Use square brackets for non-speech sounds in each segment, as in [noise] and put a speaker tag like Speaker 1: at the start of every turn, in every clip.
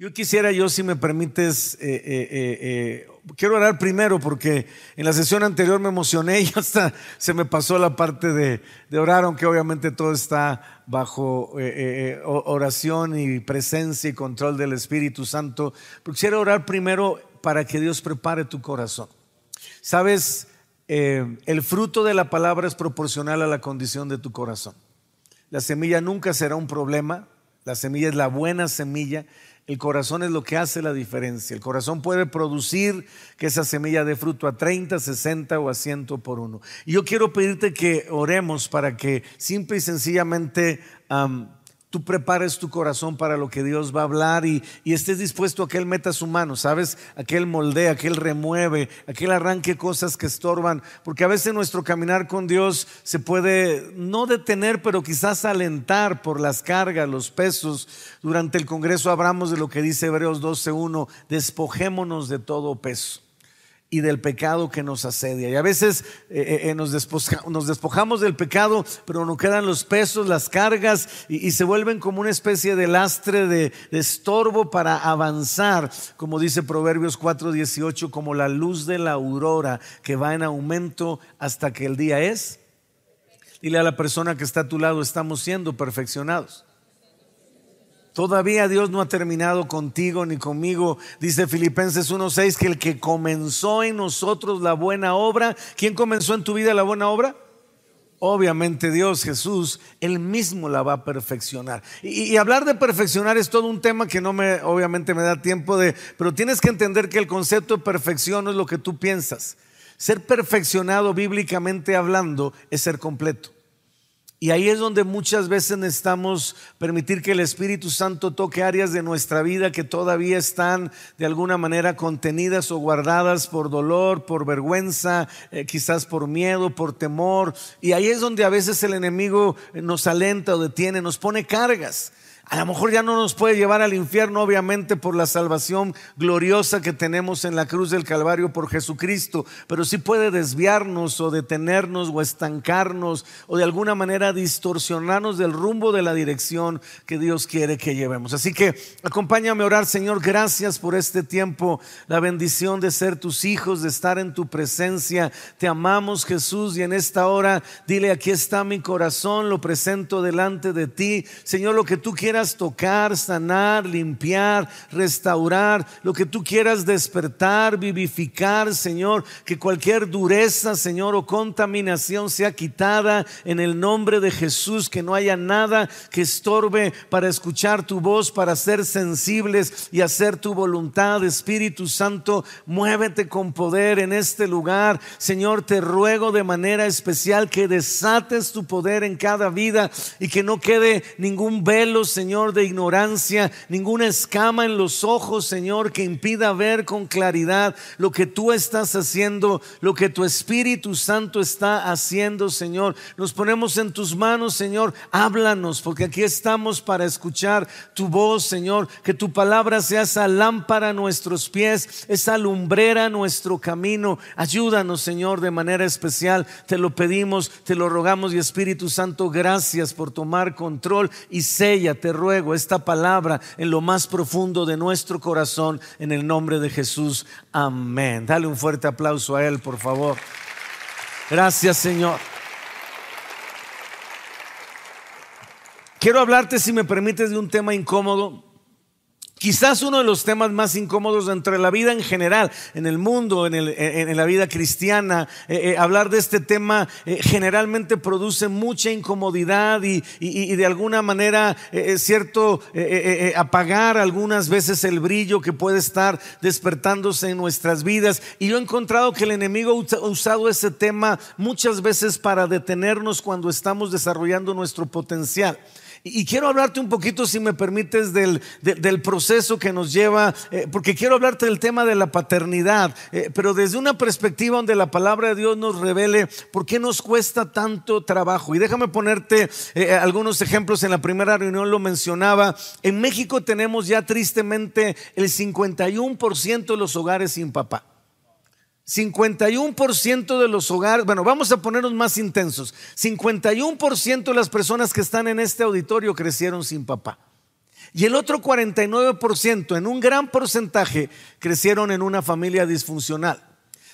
Speaker 1: Yo quisiera, yo si me permites, eh, eh, eh, quiero orar primero porque en la sesión anterior me emocioné y [laughs] hasta se me pasó la parte de, de orar, aunque obviamente todo está bajo oración y presencia y control del Espíritu Santo. Pero quisiera orar primero para que Dios prepare tu corazón. Sabes, el fruto de la palabra es proporcional a la condición de tu corazón. La semilla nunca será un problema, la semilla es la buena semilla el corazón es lo que hace la diferencia. El corazón puede producir que esa semilla dé fruto a 30, 60 o a 100 por uno. Y yo quiero pedirte que oremos para que simple y sencillamente tú prepares tu corazón para lo que Dios va a hablar y, estés dispuesto a que Él meta su mano, ¿sabes? A que Él moldea, a que Él remueve, a que Él arranque cosas que estorban, porque a veces nuestro caminar con Dios se puede no detener, pero quizás alentar por las cargas, los pesos. Durante el Congreso hablamos de lo que dice Hebreos 12.1, despojémonos de todo peso y del pecado que nos asedia. Y a veces eh, eh, eh, nos, despojamos del pecado, pero nos quedan los pesos, las cargas, y, se vuelven como una especie de lastre, de, de, estorbo para avanzar, como dice Proverbios 4:18, como la luz de la aurora que va en aumento hasta que el día es. Dile a la persona que está a tu lado, estamos siendo perfeccionados. Todavía Dios no ha terminado contigo ni conmigo. Dice Filipenses 1.6 que el que comenzó en nosotros la buena obra, ¿quién comenzó en tu vida la buena obra? Obviamente Dios, Jesús, Él mismo la va a perfeccionar. Y, hablar de perfeccionar es todo un tema que no me, obviamente me da tiempo de, pero tienes que entender que el concepto de perfección no es lo que tú piensas. Ser perfeccionado bíblicamente hablando es ser completo. Y ahí es donde muchas veces necesitamos permitir que el Espíritu Santo toque áreas de nuestra vida que todavía están de alguna manera contenidas o guardadas por dolor, por vergüenza, eh, quizás por miedo, por temor. Y ahí es donde a veces el enemigo nos alenta o detiene, nos pone cargas. A lo mejor ya no nos puede llevar al infierno, obviamente, por la salvación gloriosa que tenemos en la cruz del Calvario por Jesucristo, pero sí puede desviarnos o detenernos o estancarnos o de alguna manera distorsionarnos del rumbo de la dirección que Dios quiere que llevemos. Así que acompáñame a orar, Señor, gracias por este tiempo, la bendición de ser tus hijos, de estar en tu presencia. Te amamos, Jesús, y en esta hora dile, aquí está mi corazón, lo presento delante de ti. Señor, lo que tú quieras tocar, sanar, limpiar, restaurar, lo que tú quieras despertar, vivificar, Señor, que cualquier dureza, Señor, o contaminación sea quitada en el nombre de Jesús, que no haya nada que estorbe para escuchar tu voz, para ser sensibles y hacer tu voluntad, Espíritu Santo, muévete con poder en este lugar. Señor, te ruego de manera especial que desates tu poder en cada vida y que no quede ningún velo, Señor Señor, de ignorancia, ninguna escama en los ojos, Señor, que impida ver con claridad lo que tú estás haciendo, lo que tu Espíritu Santo está haciendo, Señor. Nos ponemos en tus manos, Señor. Háblanos, porque aquí estamos para escuchar tu voz, Señor. Que tu palabra sea esa lámpara a nuestros pies, esa lumbrera a nuestro camino. Ayúdanos, Señor, de manera especial. Te lo pedimos, te lo rogamos y Espíritu Santo, gracias por tomar control y sella. Ruego esta palabra en lo más profundo de nuestro corazón, en el nombre de Jesús. Amén. Dale un fuerte aplauso a Él, por favor. Gracias, Señor. Quiero hablarte, si me permites, de un tema incómodo Quizás uno de los temas más incómodos entre la vida en general, en el mundo, en, la vida cristiana, eh, eh, hablar de este tema eh, generalmente produce mucha incomodidad y, de alguna manera es cierto apagar algunas veces el brillo que puede estar despertándose en nuestras vidas. Y yo he encontrado que el enemigo ha usado ese tema muchas veces para detenernos cuando estamos desarrollando nuestro potencial. Y quiero hablarte un poquito, si me permites, del, proceso que nos lleva, eh, porque quiero hablarte del tema de la paternidad, eh, pero desde una perspectiva donde la palabra de Dios nos revele por qué nos cuesta tanto trabajo. Y déjame ponerte eh, algunos ejemplos. En la primera reunión lo mencionaba. En México tenemos ya tristemente el 51% de los hogares sin papá. 51% de los hogares, bueno, vamos a ponernos más intensos. 51% de las personas que están en este auditorio crecieron sin papá. Y el otro 49%, en un gran porcentaje, crecieron en una familia disfuncional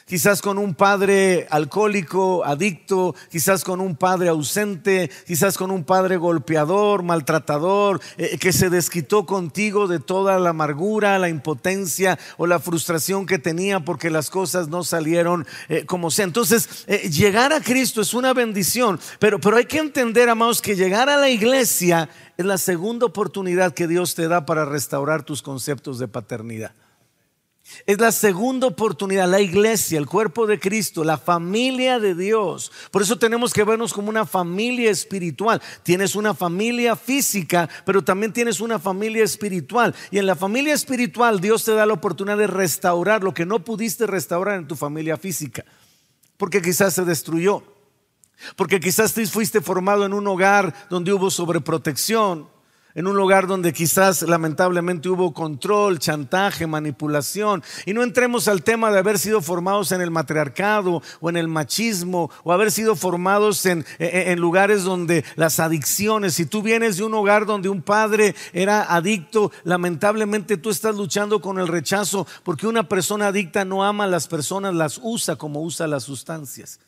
Speaker 1: quizás con un padre alcohólico, adicto, quizás con un padre ausente, quizás con un padre golpeador, maltratador, eh, que se desquitó contigo de toda la amargura, la impotencia o la frustración que tenía porque las cosas no salieron eh, como sea. Entonces, eh, llegar a Cristo es una bendición, pero, pero hay que entender, amados, que llegar a la iglesia es la segunda oportunidad que Dios te da para restaurar tus conceptos de paternidad. Es la segunda oportunidad, la iglesia, el cuerpo de Cristo, la familia de Dios. Por eso tenemos que vernos como una familia espiritual. Tienes una familia física, pero también tienes una familia espiritual. Y en la familia espiritual Dios te da la oportunidad de restaurar lo que no pudiste restaurar en tu familia física. Porque quizás se destruyó. Porque quizás fuiste formado en un hogar donde hubo sobreprotección en un lugar donde quizás lamentablemente hubo control, chantaje, manipulación. Y no entremos al tema de haber sido formados en el matriarcado o en el machismo o haber sido formados en, en, lugares donde las adicciones, si tú vienes de un hogar donde un padre era adicto, lamentablemente tú estás luchando con el rechazo porque una persona adicta no ama a las personas, las usa como usa las sustancias.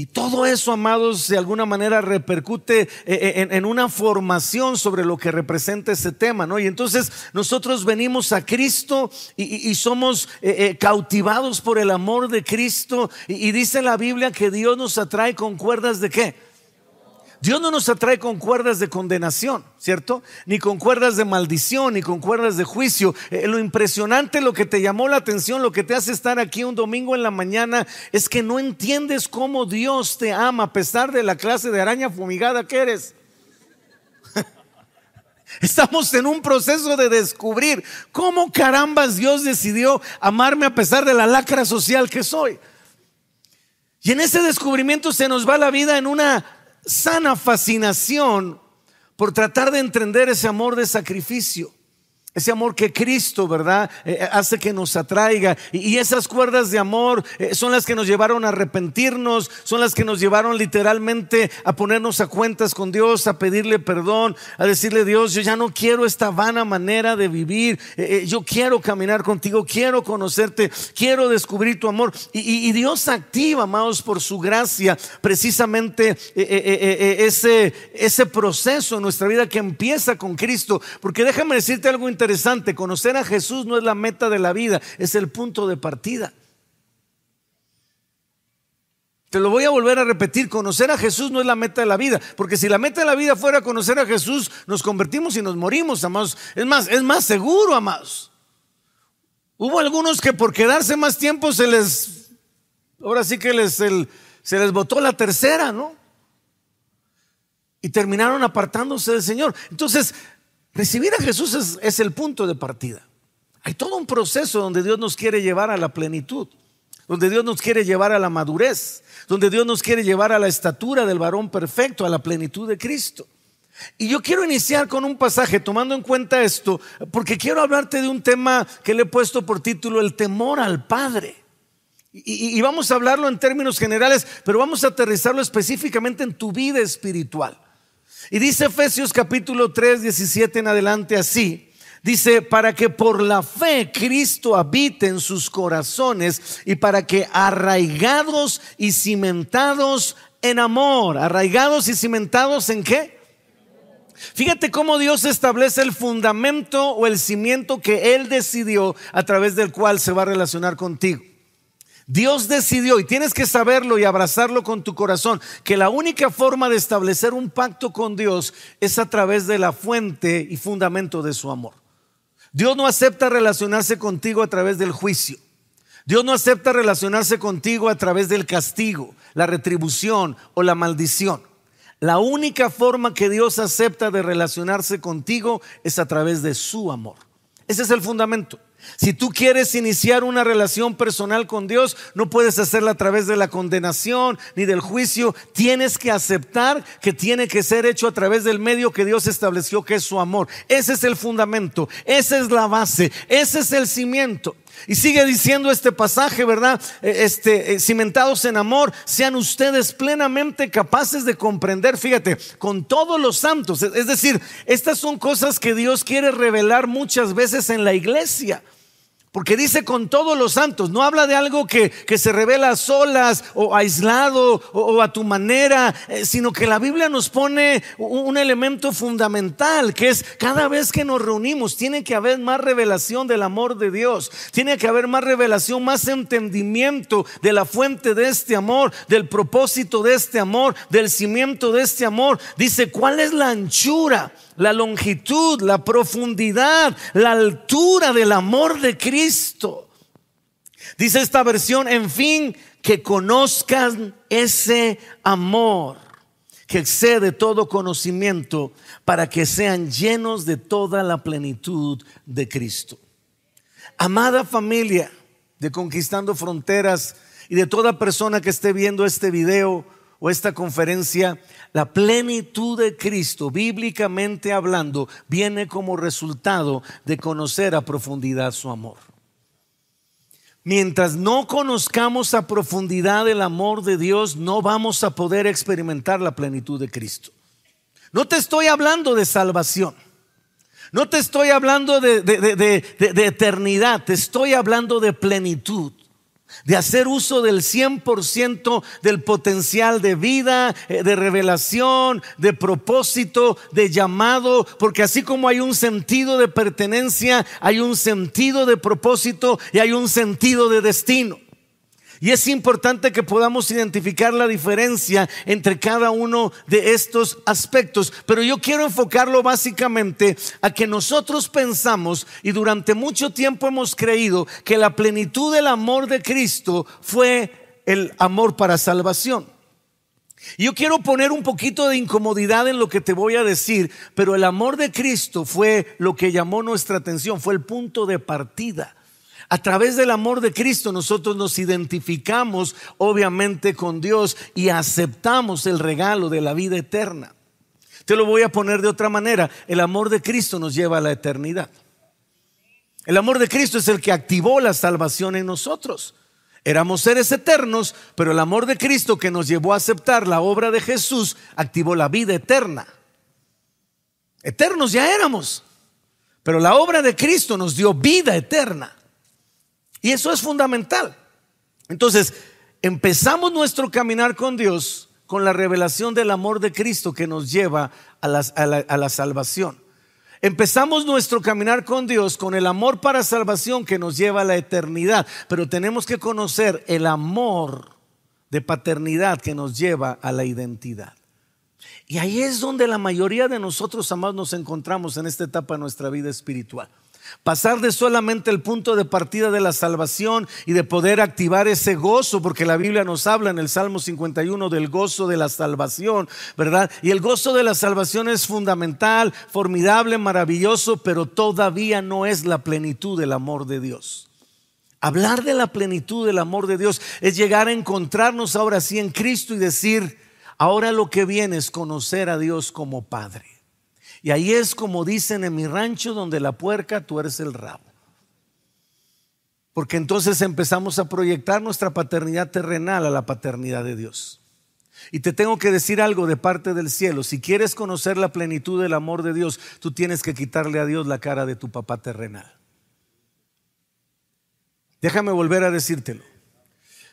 Speaker 1: Y todo eso, amados, de alguna manera repercute eh, eh, en, una formación sobre lo que representa ese tema, ¿no? Y entonces nosotros venimos a Cristo y, somos eh, cautivados por el amor de Cristo. y dice la Biblia que Dios nos atrae con cuerdas de qué? Dios no nos atrae con cuerdas de condenación, ¿cierto? Ni con cuerdas de maldición, ni con cuerdas de juicio. Eh, lo impresionante, lo que te llamó la atención, lo que te hace estar aquí un domingo en la mañana, es que no entiendes cómo Dios te ama a pesar de la clase de araña fumigada que eres. [laughs] Estamos en un proceso de descubrir cómo carambas Dios decidió amarme a pesar de la lacra social que soy. Y en ese descubrimiento se nos va la vida en una sana fascinación por tratar de entender ese amor de sacrificio. Ese amor que Cristo, ¿verdad? Eh, eh, hace que nos atraiga. Y, esas cuerdas de amor eh, son las que nos llevaron a arrepentirnos, son las que nos llevaron literalmente a ponernos a cuentas con Dios, a pedirle perdón, a decirle, Dios, yo ya no quiero esta vana manera de vivir. yo quiero caminar contigo, quiero conocerte, quiero descubrir tu amor. Y, Dios activa, amados, por su gracia, precisamente ese, ese proceso en nuestra vida que empieza con Cristo. Porque déjame decirte algo interesante interesante, conocer a Jesús no es la meta de la vida, es el punto de partida. Te lo voy a volver a repetir, conocer a Jesús no es la meta de la vida, porque si la meta de la vida fuera conocer a Jesús, nos convertimos y nos morimos, amados. Es más, es más seguro, amados. Hubo algunos que por quedarse más tiempo se les, ahora sí que les, se les botó la tercera, ¿no? Y terminaron apartándose del Señor. Entonces, Recibir a Jesús es, el punto de partida. Hay todo un proceso donde Dios nos quiere llevar a la plenitud, donde Dios nos quiere llevar a la madurez, donde Dios nos quiere llevar a la estatura del varón perfecto, a la plenitud de Cristo. Y yo quiero iniciar con un pasaje tomando en cuenta esto, porque quiero hablarte de un tema que le he puesto por título El temor al Padre. Y, vamos a hablarlo en términos generales, pero vamos a aterrizarlo específicamente en tu vida espiritual. Y dice Efesios capítulo 3, 17 en adelante así. Dice, para que por la fe Cristo habite en sus corazones y para que arraigados y cimentados en amor, arraigados y cimentados en qué? Fíjate cómo Dios establece el fundamento o el cimiento que Él decidió a través del cual se va a relacionar contigo. Dios decidió, y tienes que saberlo y abrazarlo con tu corazón, que la única forma de establecer un pacto con Dios es a través de la fuente y fundamento de su amor. Dios no acepta relacionarse contigo a través del juicio. Dios no acepta relacionarse contigo a través del castigo, la retribución o la maldición. La única forma que Dios acepta de relacionarse contigo es a través de su amor. Ese es el fundamento. Si tú quieres iniciar una relación personal con Dios, no puedes hacerla a través de la condenación ni del juicio. Tienes que aceptar que tiene que ser hecho a través del medio que Dios estableció, que es su amor. Ese es el fundamento, esa es la base, ese es el cimiento. Y sigue diciendo este pasaje, ¿verdad? Eh, este, eh, cimentados en amor, sean ustedes plenamente capaces de comprender, fíjate, con todos los santos. Es decir, estas son cosas que Dios quiere revelar muchas veces en la iglesia. Porque dice con todos los santos, no habla de algo que, se revela a solas o aislado o, a tu manera, eh, sino que la Biblia nos pone un, elemento fundamental, que es cada vez que nos reunimos, tiene que haber más revelación del amor de Dios, tiene que haber más revelación, más entendimiento de la fuente de este amor, del propósito de este amor, del cimiento de este amor. Dice, ¿cuál es la anchura? La longitud, la profundidad, la altura del amor de Cristo. Dice esta versión, en fin, que conozcan ese amor que excede todo conocimiento para que sean llenos de toda la plenitud de Cristo. Amada familia de Conquistando Fronteras y de toda persona que esté viendo este video o esta conferencia, la plenitud de Cristo, bíblicamente hablando, viene como resultado de conocer a profundidad su amor. Mientras no conozcamos a profundidad el amor de Dios, no vamos a poder experimentar la plenitud de Cristo. No te estoy hablando de salvación. No te estoy hablando de, de eternidad. Te estoy hablando de plenitud de hacer uso del 100% del potencial de vida, eh, de revelación, de propósito, de llamado, porque así como hay un sentido de pertenencia, hay un sentido de propósito y hay un sentido de destino. Y es importante que podamos identificar la diferencia entre cada uno de estos aspectos. Pero yo quiero enfocarlo básicamente a que nosotros pensamos y durante mucho tiempo hemos creído que la plenitud del amor de Cristo fue el amor para salvación. Yo quiero poner un poquito de incomodidad en lo que te voy a decir, pero el amor de Cristo fue lo que llamó nuestra atención, fue el punto de partida. A través del amor de Cristo nosotros nos identificamos obviamente con Dios y aceptamos el regalo de la vida eterna. Te lo voy a poner de otra manera. El amor de Cristo nos lleva a la eternidad. El amor de Cristo es el que activó la salvación en nosotros. Éramos seres eternos, pero el amor de Cristo que nos llevó a aceptar la obra de Jesús activó la vida eterna. Eternos ya éramos, pero la obra de Cristo nos dio vida eterna. Y eso es fundamental. Entonces, empezamos nuestro caminar con Dios con la revelación del amor de Cristo que nos lleva a la, salvación. Empezamos nuestro caminar con Dios con el amor para salvación que nos lleva a la eternidad, pero tenemos que conocer el amor de paternidad que nos lleva a la identidad. Y ahí es donde la mayoría de nosotros, amados, nos encontramos en esta etapa de nuestra vida espiritual. Pasar de solamente el punto de partida de la salvación y de poder activar ese gozo, porque la Biblia nos habla en el Salmo 51 del gozo de la salvación, ¿verdad? Y el gozo de la salvación es fundamental, formidable, maravilloso, pero todavía no es la plenitud del amor de Dios. Hablar de la plenitud del amor de Dios es llegar a encontrarnos ahora sí en Cristo y decir, ahora lo que viene es conocer a Dios como Padre. Y ahí es como dicen en mi rancho, donde la puerca tuerce el rabo. Porque entonces empezamos a proyectar nuestra paternidad terrenal a la paternidad de Dios. Y te tengo que decir algo de parte del cielo. Si quieres conocer la plenitud del amor de Dios, tú tienes que quitarle a Dios la cara de tu papá terrenal. Déjame volver a decírtelo.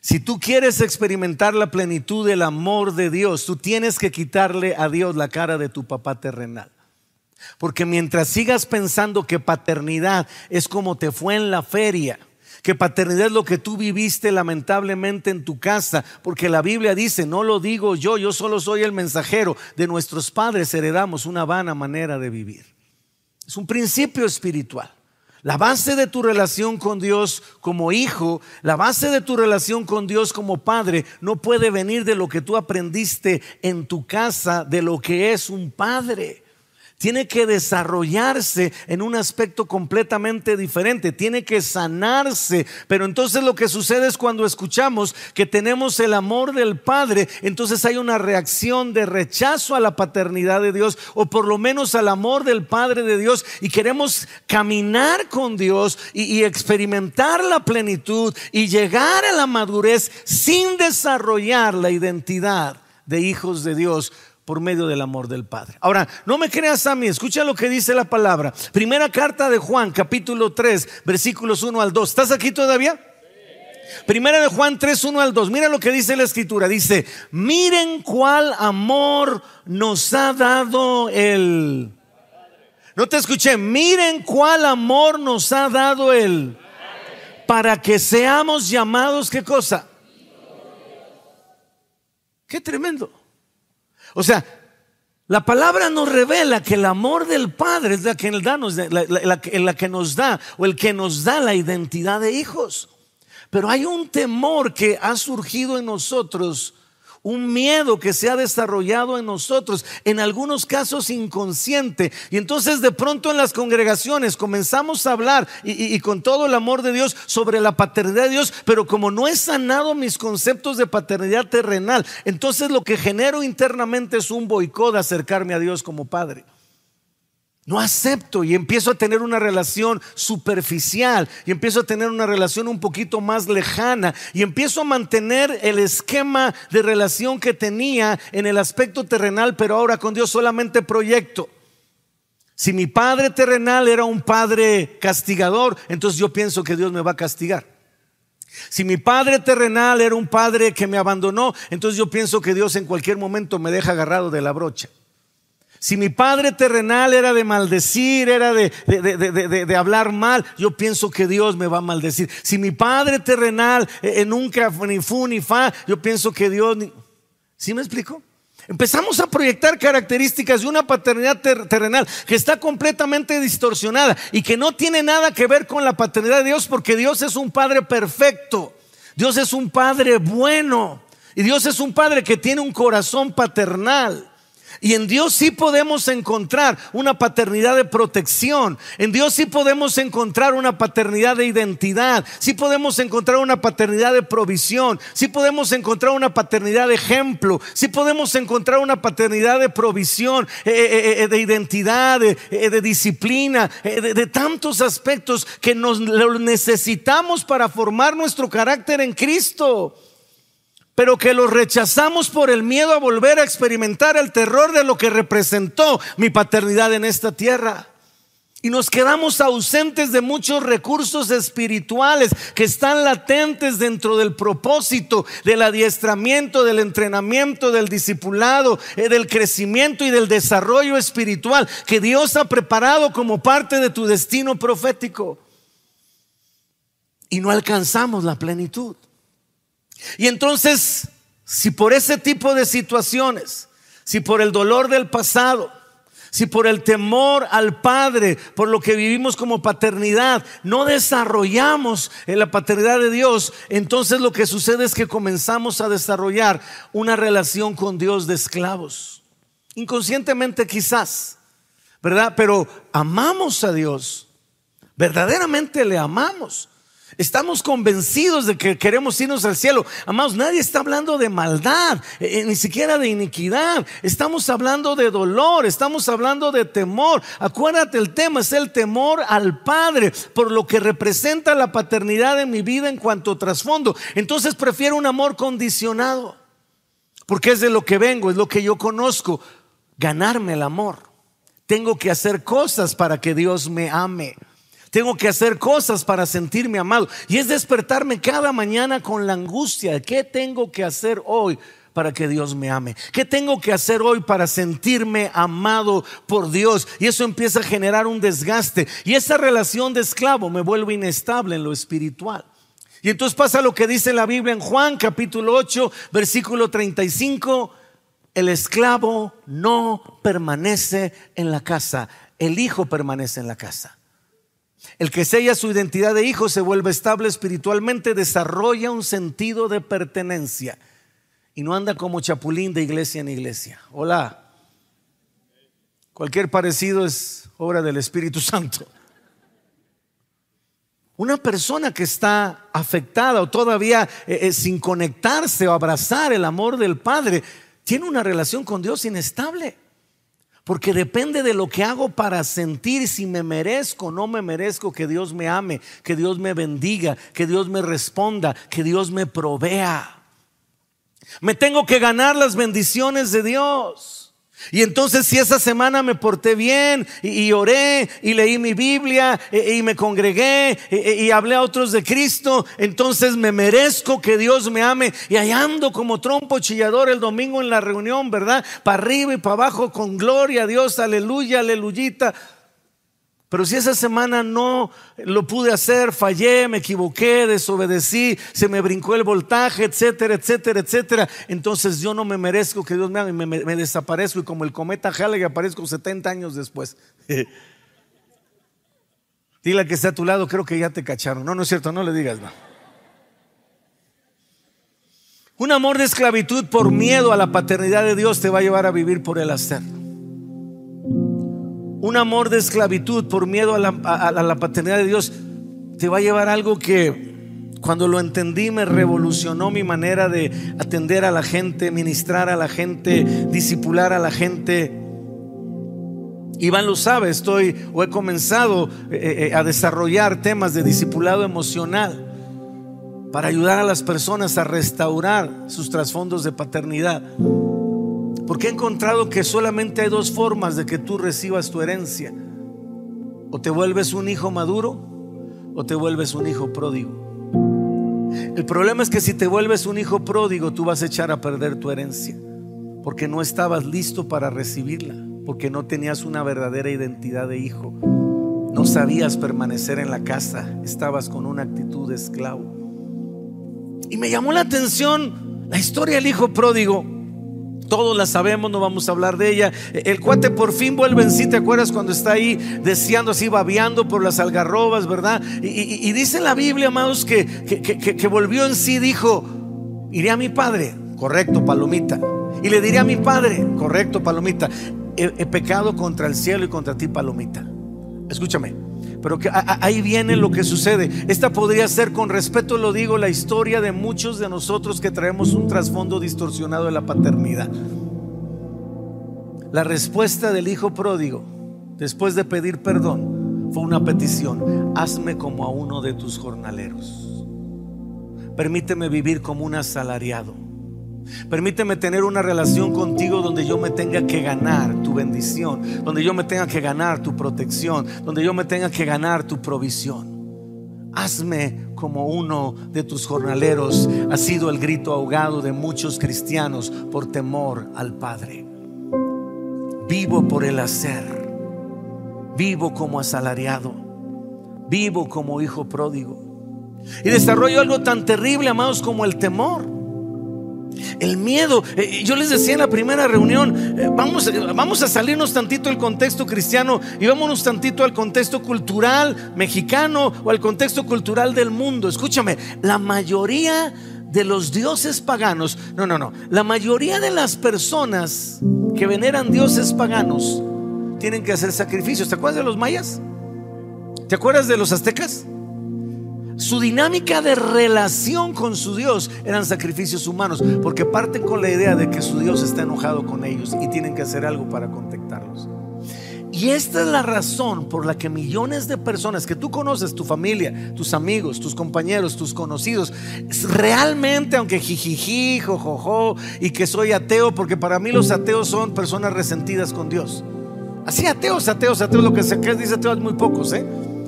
Speaker 1: Si tú quieres experimentar la plenitud del amor de Dios, tú tienes que quitarle a Dios la cara de tu papá terrenal. Porque mientras sigas pensando que paternidad es como te fue en la feria, que paternidad es lo que tú viviste lamentablemente en tu casa, porque la Biblia dice, no lo digo yo, yo solo soy el mensajero, de nuestros padres heredamos una vana manera de vivir. Es un principio espiritual. La base de tu relación con Dios como hijo, la base de tu relación con Dios como padre, no puede venir de lo que tú aprendiste en tu casa, de lo que es un padre. Tiene que desarrollarse en un aspecto completamente diferente, tiene que sanarse. Pero entonces lo que sucede es cuando escuchamos que tenemos el amor del Padre, entonces hay una reacción de rechazo a la paternidad de Dios o por lo menos al amor del Padre de Dios y queremos caminar con Dios y, experimentar la plenitud y llegar a la madurez sin desarrollar la identidad de hijos de Dios por medio del amor del Padre. Ahora, no me creas a mí, escucha lo que dice la palabra. Primera carta de Juan, capítulo 3, versículos 1 al 2. ¿Estás aquí todavía? Primera de Juan 3, 1 al 2. Mira lo que dice la escritura. Dice, miren cuál amor nos ha dado el... No te escuché, miren cuál amor nos ha dado el... Para que seamos llamados, ¿qué cosa? Qué tremendo. O sea, la palabra nos revela que el amor del Padre es la que, la que nos da o el que nos da la identidad de hijos. Pero hay un temor que ha surgido en nosotros un miedo que se ha desarrollado en nosotros, en algunos casos inconsciente. Y entonces de pronto en las congregaciones comenzamos a hablar y, con todo el amor de Dios sobre la paternidad de Dios, pero como no he sanado mis conceptos de paternidad terrenal, entonces lo que genero internamente es un boicot de acercarme a Dios como Padre. No acepto y empiezo a tener una relación superficial y empiezo a tener una relación un poquito más lejana y empiezo a mantener el esquema de relación que tenía en el aspecto terrenal, pero ahora con Dios solamente proyecto. Si mi padre terrenal era un padre castigador, entonces yo pienso que Dios me va a castigar. Si mi padre terrenal era un padre que me abandonó, entonces yo pienso que Dios en cualquier momento me deja agarrado de la brocha. Si mi padre terrenal era de maldecir, era de, hablar mal, yo pienso que Dios me va a maldecir. Si mi padre terrenal eh, nunca ni fu ni fa, yo pienso que Dios... ¿Sí me explico? Empezamos a proyectar características de una paternidad terrenal que está completamente distorsionada y que no tiene nada que ver con la paternidad de Dios porque Dios es un Padre perfecto. Dios es un Padre bueno. Y Dios es un Padre que tiene un corazón paternal. Y en Dios sí podemos encontrar una paternidad de protección. En Dios sí podemos encontrar una paternidad de identidad. Sí podemos encontrar una paternidad de provisión. Sí podemos encontrar una paternidad de ejemplo. Sí podemos encontrar una paternidad de provisión, eh, eh, eh, de identidad, de, disciplina, de, tantos aspectos que nos necesitamos para formar nuestro carácter en Cristo pero que los rechazamos por el miedo a volver a experimentar el terror de lo que representó mi paternidad en esta tierra. Y nos quedamos ausentes de muchos recursos espirituales que están latentes dentro del propósito del adiestramiento, del entrenamiento, del discipulado, eh, del crecimiento y del desarrollo espiritual que Dios ha preparado como parte de tu destino profético. Y no alcanzamos la plenitud. Y entonces, si por ese tipo de situaciones, si por el dolor del pasado, si por el temor al Padre, por lo que vivimos como paternidad, no desarrollamos en la paternidad de Dios, entonces lo que sucede es que comenzamos a desarrollar una relación con Dios de esclavos. Inconscientemente quizás, ¿verdad? Pero amamos a Dios, verdaderamente le amamos. Estamos convencidos de que queremos irnos al cielo. Amados, nadie está hablando de maldad, eh, eh, ni siquiera de iniquidad. Estamos hablando de dolor, estamos hablando de temor. Acuérdate, el tema es el temor al Padre, por lo que representa la paternidad en mi vida en cuanto trasfondo. Entonces prefiero un amor condicionado, porque es de lo que vengo, es lo que yo conozco. Ganarme el amor. Tengo que hacer cosas para que Dios me ame. Tengo que hacer cosas para sentirme amado. Y es despertarme cada mañana con la angustia de qué tengo que hacer hoy para que Dios me ame? ¿Qué tengo que hacer hoy para sentirme amado por Dios? Y eso empieza a generar un desgaste. Y esa relación de esclavo me vuelve inestable en lo espiritual. Y entonces pasa lo que dice la Biblia en Juan capítulo 8, versículo 35. El esclavo no permanece en la casa, el hijo permanece en la casa. El que sella su identidad de hijo se vuelve estable espiritualmente, desarrolla un sentido de pertenencia y no anda como chapulín de iglesia en iglesia. Hola. Cualquier parecido es obra del Espíritu Santo. Una persona que está afectada o todavía eh, eh, sin conectarse o abrazar el amor del Padre, tiene una relación con Dios inestable. Porque depende de lo que hago para sentir si me merezco o no me merezco que Dios me ame, que Dios me bendiga, que Dios me responda, que Dios me provea. Me tengo que ganar las bendiciones de Dios. Y entonces si esa semana me porté bien y, oré y leí mi Biblia y, me congregué y, hablé a otros de Cristo, entonces me merezco que Dios me ame y ahí ando como trompo chillador el domingo en la reunión, ¿verdad? Para arriba y para abajo con gloria a Dios, aleluya, aleluyita. Pero si esa semana no lo pude hacer, fallé, me equivoqué, desobedecí, se me brincó el voltaje, etcétera, etcétera, etcétera, entonces yo no me merezco que Dios me haga y me, desaparezco y como el cometa Halley aparezco 70 años después. [laughs] Dile que está a tu lado, creo que ya te cacharon. No, no es cierto, no le digas no. Un amor de esclavitud por miedo a la paternidad de Dios te va a llevar a vivir por el hacer un amor de esclavitud por miedo a la, paternidad de Dios, te va a llevar a algo que cuando lo entendí me revolucionó mi manera de atender a la gente, ministrar a la gente, disipular a la gente. Iván lo sabe, estoy o he comenzado eh, eh, a desarrollar temas de discipulado emocional para ayudar a las personas a restaurar sus trasfondos de paternidad. Porque he encontrado que solamente hay dos formas de que tú recibas tu herencia. O te vuelves un hijo maduro o te vuelves un hijo pródigo. El problema es que si te vuelves un hijo pródigo, tú vas a echar a perder tu herencia. Porque no estabas listo para recibirla. Porque no tenías una verdadera identidad de hijo. No sabías permanecer en la casa. Estabas con una actitud de esclavo. Y me llamó la atención la historia del hijo pródigo. Todos la sabemos, no vamos a hablar de ella. El cuate por fin vuelve en sí, ¿te acuerdas cuando está ahí deseando así, babeando por las algarrobas, verdad? Y, dice la Biblia, amados, que, que, volvió en sí, dijo, iré a mi padre, correcto, palomita. Y le diré a mi padre, correcto, palomita, he pecado contra el cielo y contra ti, palomita. Escúchame, pero que ahí viene lo que sucede. Esta podría ser, con respeto lo digo, la historia de muchos de nosotros que traemos un trasfondo distorsionado de la paternidad. La respuesta del hijo pródigo, después de pedir perdón, fue una petición. Hazme como a uno de tus jornaleros. Permíteme vivir como un asalariado. Permíteme tener una relación contigo donde yo me tenga que ganar tu bendición, donde yo me tenga que ganar tu protección, donde yo me tenga que ganar tu provisión. Hazme como uno de tus jornaleros. Ha sido el grito ahogado de muchos cristianos por temor al Padre. Vivo por el hacer. Vivo como asalariado. Vivo como hijo pródigo. Y desarrollo algo tan terrible, amados, como el temor. El miedo. Eh, yo les decía en la primera reunión, eh, vamos, vamos a salirnos tantito del contexto cristiano y vámonos tantito al contexto cultural mexicano o al contexto cultural del mundo. Escúchame, la mayoría de los dioses paganos, no, no, no, la mayoría de las personas que veneran dioses paganos tienen que hacer sacrificios. ¿Te acuerdas de los mayas? ¿Te acuerdas de los aztecas? Su dinámica de relación con su Dios eran sacrificios humanos, porque parten con la idea de que su Dios está enojado con ellos y tienen que hacer algo para contactarlos. Y esta es la razón por la que millones de personas que tú conoces, tu familia, tus amigos, tus compañeros, tus conocidos, realmente, aunque jijiji, jojojo, y que soy ateo, porque para mí los ateos son personas resentidas con Dios. Así ateos, ateos, ateos, lo que se dice ateos muy pocos, ¿eh?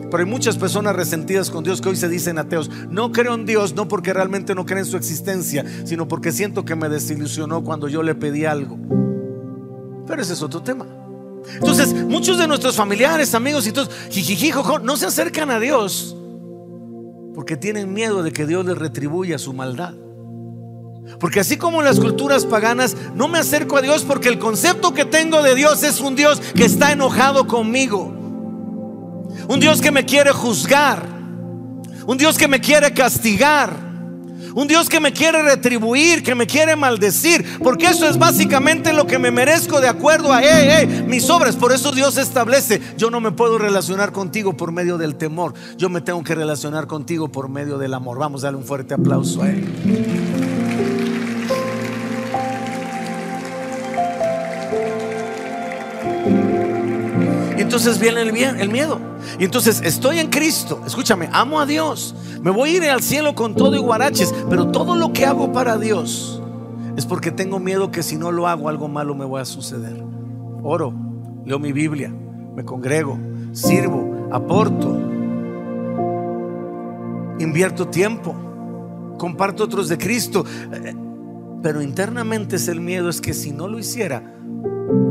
Speaker 1: Pero hay muchas personas resentidas con Dios que hoy se dicen ateos. No creo en Dios, no porque realmente no creen en su existencia, sino porque siento que me desilusionó cuando yo le pedí algo. Pero ese es otro tema. Entonces, muchos de nuestros familiares, amigos y todos, jijijijojo, no se acercan a Dios porque tienen miedo de que Dios les retribuya su maldad. Porque así como en las culturas paganas, no me acerco a Dios porque el concepto que tengo de Dios es un Dios que está enojado conmigo. Un Dios que me quiere juzgar. Un Dios que me quiere castigar. Un Dios que me quiere retribuir, que me quiere maldecir, porque eso es básicamente lo que me merezco de acuerdo a mis obras. Por eso Dios establece, yo no me puedo relacionar contigo por medio del temor, yo me tengo que relacionar contigo por medio del amor. Vamos a darle un fuerte aplauso a Él. Entonces viene el, miedo. Y entonces estoy en Cristo. Escúchame, amo a Dios. Me voy a ir al cielo con todo y guaraches. Pero todo lo que hago para Dios es porque tengo miedo que si no lo hago, algo malo me va a suceder. Oro, leo mi Biblia, me congrego, sirvo, aporto, invierto tiempo, comparto otros de Cristo. Eh, pero internamente es el miedo, es que si no lo hiciera,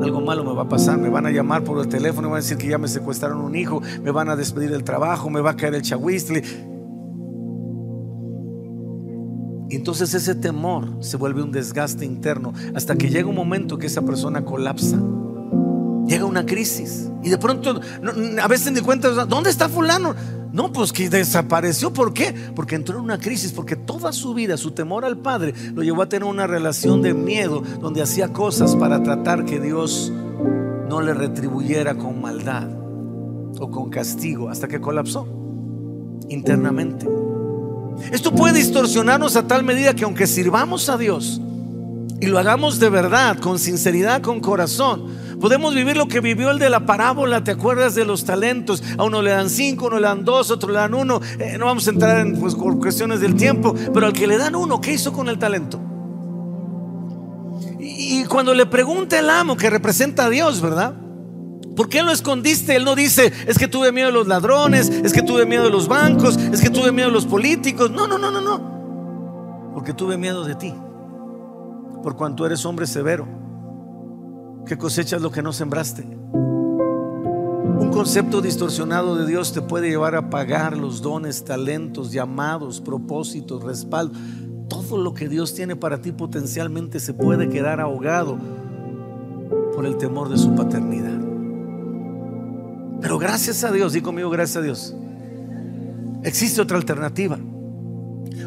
Speaker 1: algo malo me va a pasar, me van a llamar por el teléfono, me van a decir que ya me secuestraron un hijo, me van a despedir del trabajo, me va a caer el chahuistle. Y entonces ese temor se vuelve un desgaste interno hasta que llega un momento que esa persona colapsa. Llega una crisis y de pronto a veces ni cuenta, ¿dónde está fulano? No, pues que desapareció. ¿Por qué? Porque entró en una crisis, porque toda su vida, su temor al Padre, lo llevó a tener una relación de miedo, donde hacía cosas para tratar que Dios no le retribuyera con maldad o con castigo, hasta que colapsó internamente. Esto puede distorsionarnos a tal medida que aunque sirvamos a Dios y lo hagamos de verdad, con sinceridad, con corazón, Podemos vivir lo que vivió el de la parábola, ¿te acuerdas de los talentos? A uno le dan cinco, a uno le dan dos, a otro le dan uno. Eh, no vamos a entrar en pues, cuestiones del tiempo, pero al que le dan uno, ¿qué hizo con el talento? Y, y cuando le pregunta el amo, que representa a Dios, ¿verdad? ¿Por qué lo escondiste? Él no dice, es que tuve miedo de los ladrones, es que tuve miedo de los bancos, es que tuve miedo de los políticos. No, no, no, no, no. Porque tuve miedo de ti. Por cuanto eres hombre severo que cosechas lo que no sembraste. Un concepto distorsionado de Dios te puede llevar a pagar los dones, talentos, llamados, propósitos, respaldo. Todo lo que Dios tiene para ti potencialmente se puede quedar ahogado por el temor de su paternidad. Pero gracias a Dios, di conmigo gracias a Dios, existe otra alternativa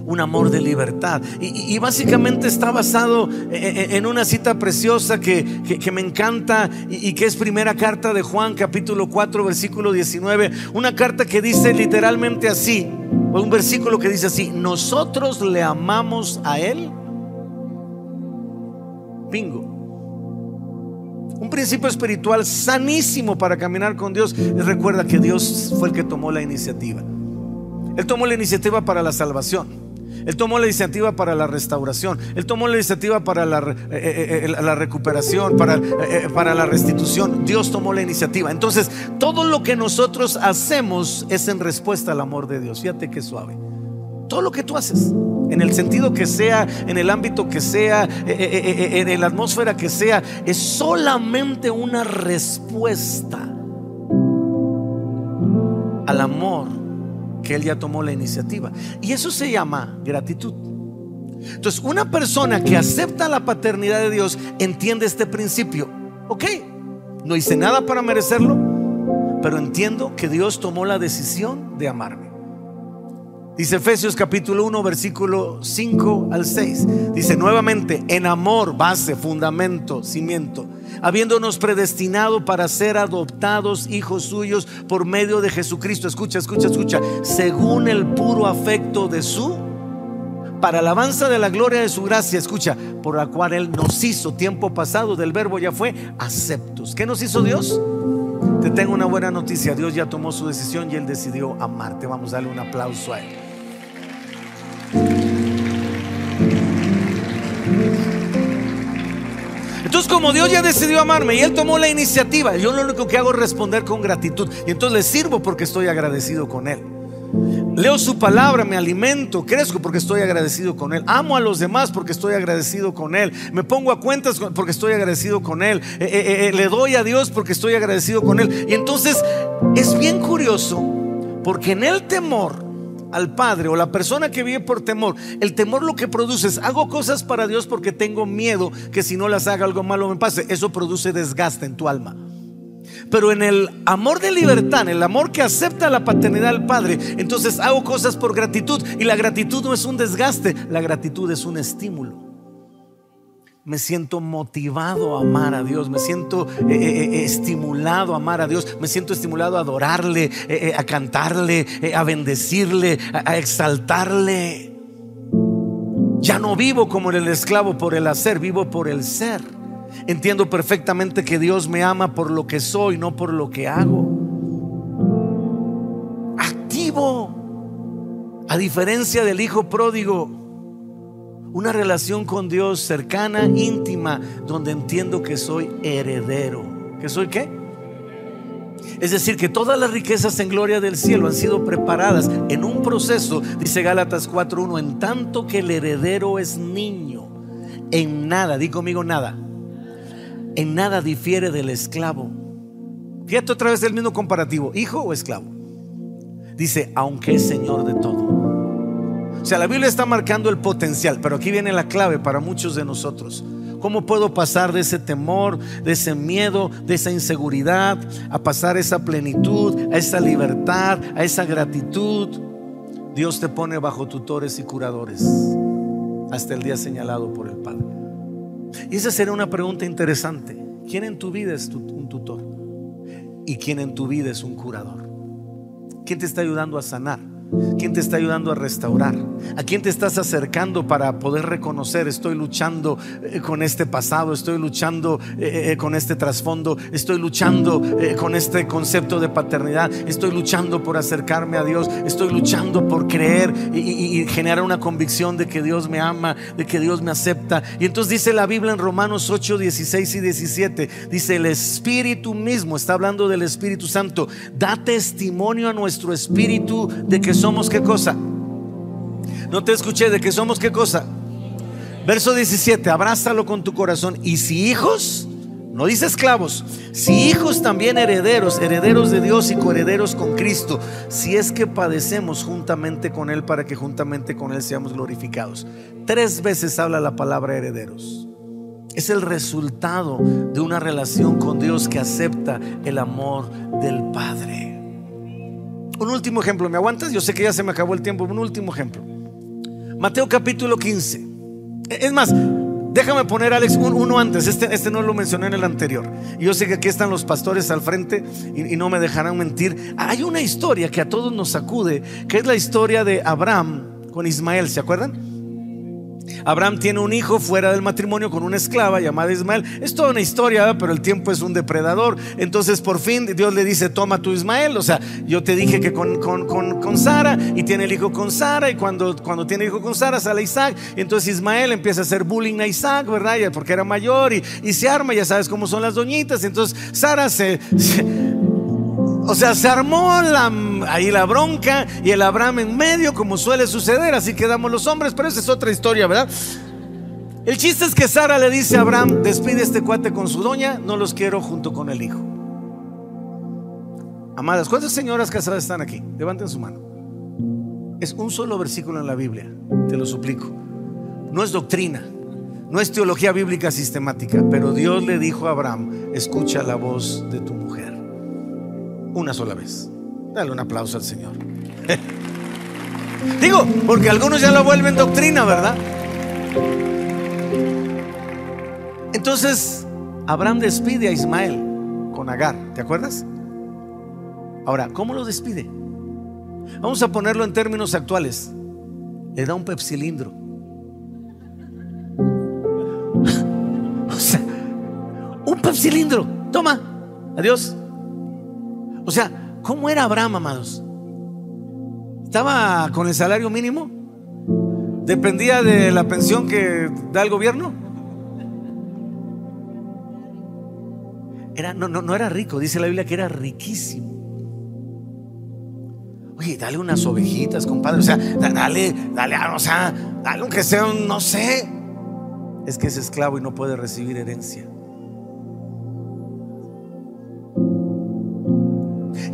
Speaker 1: un amor de libertad. Y, básicamente está basado en una cita preciosa que, me encanta y, que es primera carta de Juan capítulo 4 versículo 19. Una carta que dice literalmente así, un versículo que dice así, nosotros le amamos a Él. Bingo. Un principio espiritual sanísimo para caminar con Dios. Recuerda que Dios fue el que tomó la iniciativa. Él tomó la iniciativa para la salvación. Él tomó la iniciativa para la restauración. Él tomó la iniciativa para la, eh, eh, eh, recuperación, para, para la restitución. Dios tomó la iniciativa. Entonces, todo lo que nosotros hacemos es en respuesta al amor de Dios. Fíjate qué suave. Todo lo que tú haces, en el sentido que sea, en el ámbito que sea, en la atmósfera que sea, es solamente una respuesta al amor que Él ya tomó la iniciativa. Y eso se llama gratitud. Entonces, una persona que acepta la paternidad de Dios entiende este principio. Ok, no hice nada para merecerlo, pero entiendo que Dios tomó la decisión de amarme. Dice Efesios capítulo 1, versículo 5 al 6. Dice nuevamente, en amor, base, fundamento, cimiento habiéndonos predestinado para ser adoptados hijos suyos por medio de Jesucristo. Escucha, escucha, escucha. Según el puro afecto de su, para alabanza de la gloria de su gracia, escucha, por la cual Él nos hizo tiempo pasado, del verbo ya fue, aceptos. ¿Qué nos hizo Dios? Te tengo una buena noticia, Dios ya tomó su decisión y Él decidió amarte. Vamos a darle un aplauso a Él. Entonces, como Dios ya decidió amarme y Él tomó la iniciativa, yo lo único que hago es responder con gratitud. Y entonces le sirvo porque estoy agradecido con Él. Leo su palabra, me alimento, crezco porque estoy agradecido con Él. Amo a los demás porque estoy agradecido con Él. Me pongo a cuentas porque estoy agradecido con Él. Eh, eh, eh, le doy a Dios porque estoy agradecido con Él. Y entonces es bien curioso porque en el temor al Padre o la persona que vive por temor, el temor lo que produce es, hago cosas para Dios porque tengo miedo que si no las haga algo malo me pase. Eso produce desgaste en tu alma. Pero en el amor de libertad, en el amor que acepta la paternidad del Padre, entonces hago cosas por gratitud. Y la gratitud no es un desgaste, la gratitud es un estímulo me siento motivado a amar a Dios, me siento eh, eh, eh, estimulado a amar a Dios, me siento estimulado a adorarle, a cantarle, a bendecirle, a, exaltarle. Ya no vivo como el esclavo por el hacer, vivo por el ser. Entiendo perfectamente que Dios me ama por lo que soy, no por lo que hago. Activo. A diferencia del hijo pródigo, una relación con Dios cercana, íntima, donde entiendo que soy heredero. ¿Que soy qué? Es decir, que todas las riquezas en gloria del cielo han sido preparadas en un proceso, dice Gálatas 4.1, en tanto que el heredero es niño, en nada, di conmigo nada, en nada difiere del esclavo. Fíjate otra vez el mismo comparativo, hijo o esclavo. Dice, aunque es señor de todo. O sea, la Biblia está marcando el potencial, pero aquí viene la clave para muchos de nosotros. ¿Cómo puedo pasar de ese temor, de ese miedo, de esa inseguridad, a pasar esa plenitud, a esa libertad, a esa gratitud? Dios te pone bajo tutores y curadores hasta el día señalado por el Padre. Y esa será una pregunta interesante. ¿Quién en tu vida es un tutor? ¿Y quién en tu vida es un curador? ¿Quién te está ayudando a sanar? ¿Quién te está ayudando a restaurar? ¿A quién te estás acercando para poder reconocer, estoy luchando eh, con este pasado, estoy luchando eh, eh, con este trasfondo, estoy luchando con este concepto de paternidad, estoy luchando por acercarme a Dios, estoy luchando por creer y, generar una convicción de que Dios me ama, de que Dios me acepta? Y entonces dice la Biblia en Romanos 8, 16 y 17, dice el Espíritu mismo, está hablando del Espíritu Santo, da testimonio a nuestro Espíritu de que somos qué cosa. No te escuché de que somos qué cosa. Verso 17, abrázalo con tu corazón. Y si hijos, no dice esclavos, si hijos también herederos, herederos de Dios y coherederos con Cristo, si es que padecemos juntamente con Él para que juntamente con Él seamos glorificados. Tres veces habla la palabra herederos. Es el resultado de una relación con Dios que acepta el amor del. Un último ejemplo, ¿me aguantas? Yo sé que ya se me acabó el tiempo. Un último ejemplo. Mateo capítulo 15. Es más, déjame poner, Alex, uno antes. Este, este no lo mencioné en el anterior. Yo sé que aquí están los pastores al frente y, y no me dejarán mentir. Hay una historia que a todos nos sacude, que es la historia de Abraham con Ismael. ¿Se acuerdan? Abraham tiene un hijo fuera del matrimonio con una esclava llamada Ismael. Es toda una historia, pero el tiempo es un depredador. Entonces por fin Dios le dice, toma tu Ismael. O sea, yo te dije que con, con, Sara y tiene el hijo con Sara y cuando, cuando tiene hijo con Sara sale Isaac. Y entonces Ismael empieza a hacer bullying a Isaac, ¿verdad? Porque era mayor y, se arma, ya sabes cómo son las doñitas. Entonces Sara se o sea, se armó la, ahí la bronca y el Abraham en medio, como suele suceder, así quedamos los hombres, pero esa es otra historia, ¿verdad? El chiste es que Sara le dice a Abraham, despide este cuate con su doña, no los quiero junto con el hijo. Amadas, ¿cuántas señoras casadas están aquí? Levanten su mano. Es un solo versículo en la Biblia, te lo suplico. No es doctrina, no es teología bíblica sistemática, pero Dios le dijo a Abraham, escucha la voz de tu mujer una sola vez. Dale un aplauso al Señor. [laughs] Digo, porque algunos ya lo vuelven doctrina, ¿verdad? Entonces, Abraham despide a Ismael con Agar, ¿te acuerdas? Ahora, ¿cómo lo despide? Vamos a ponerlo en términos actuales. Le da un pepsilindro. [laughs] o sea, un pepsilindro. Toma, adiós. O sea, ¿cómo era Abraham, amados? ¿Estaba con el salario mínimo? ¿Dependía de la pensión que da el gobierno? Era, no, no, no era rico, dice la Biblia que era riquísimo. Oye, dale unas ovejitas, compadre. O sea, dale, dale, o sea, dale aunque sea un, no sé. Es que es esclavo y no puede recibir herencia.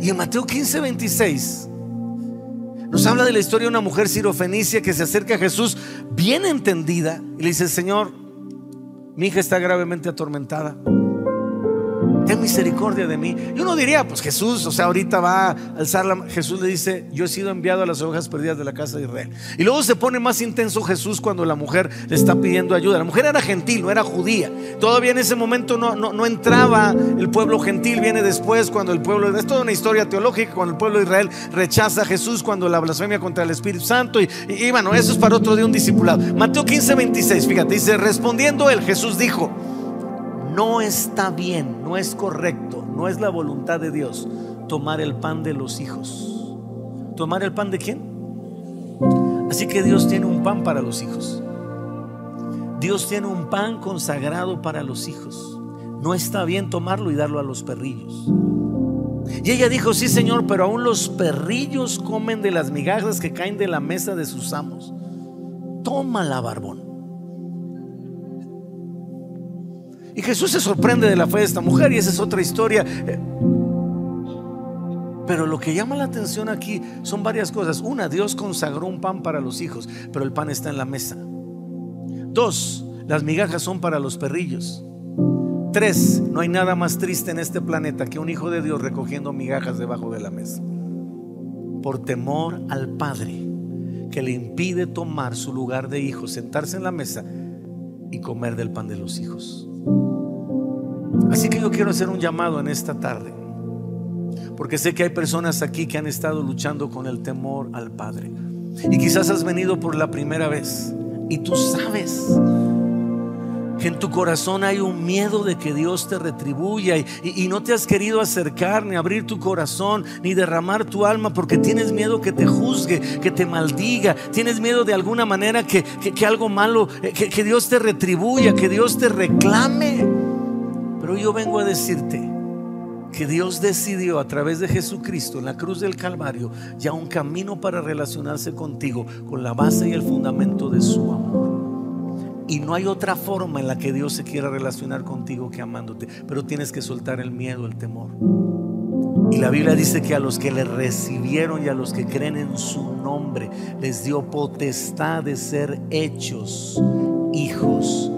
Speaker 1: Y en Mateo 15, 26 nos habla de la historia de una mujer sirofenicia que se acerca a Jesús bien entendida y le dice, Señor, mi hija está gravemente atormentada. Ten misericordia de mí. Y uno diría, pues Jesús, o sea, ahorita va a alzar la Jesús le dice, yo he sido enviado a las ovejas perdidas de la casa de Israel. Y luego se pone más intenso Jesús cuando la mujer le está pidiendo ayuda. La mujer era gentil, no era judía. Todavía en ese momento no, no, entraba el pueblo gentil, viene después cuando el pueblo, es toda una historia teológica, cuando el pueblo de Israel rechaza a Jesús, cuando la blasfemia contra el Espíritu Santo. Y, y, bueno, eso es para otro de un discipulado. Mateo 15, 26, fíjate, dice, respondiendo él, Jesús dijo, no está bien, no es correcto, no es la voluntad de Dios tomar el pan de los hijos. ¿Tomar el pan de quién? Así que Dios tiene un pan para los hijos. Dios tiene un pan consagrado para los hijos. No está bien tomarlo y darlo a los perrillos. Y ella dijo, sí Señor, pero aún los perrillos comen de las migajas que caen de la mesa de sus amos. Tómala, barbón. Y Jesús se sorprende de la fe de esta mujer y esa es otra historia. Pero lo que llama la atención aquí son varias cosas. Una, Dios consagró un pan para los hijos, pero el pan está en la mesa. Dos, las migajas son para los perrillos. Tres, no hay nada más triste en este planeta que un hijo de Dios recogiendo migajas debajo de la mesa. Por temor al Padre que le impide tomar su lugar de hijo, sentarse en la mesa y comer del pan de los hijos. Así que yo quiero hacer un llamado en esta tarde, porque sé que hay personas aquí que han estado luchando con el temor al Padre. Y quizás has venido por la primera vez y tú sabes que en tu corazón hay un miedo de que Dios te retribuya y, no te has querido acercar ni abrir tu corazón ni derramar tu alma porque tienes miedo que te juzgue, que te maldiga, tienes miedo de alguna manera que, algo malo, eh, que Dios te retribuya, que Dios te reclame. Pero yo vengo a decirte que Dios decidió a través de Jesucristo en la cruz del Calvario ya un camino para relacionarse contigo con la base y el fundamento de su amor. Y no hay otra forma en la que Dios se quiera relacionar contigo que amándote, pero tienes que soltar el miedo, el temor. Y la Biblia dice que a los que le recibieron y a los que creen en su nombre les dio potestad de ser hechos hijos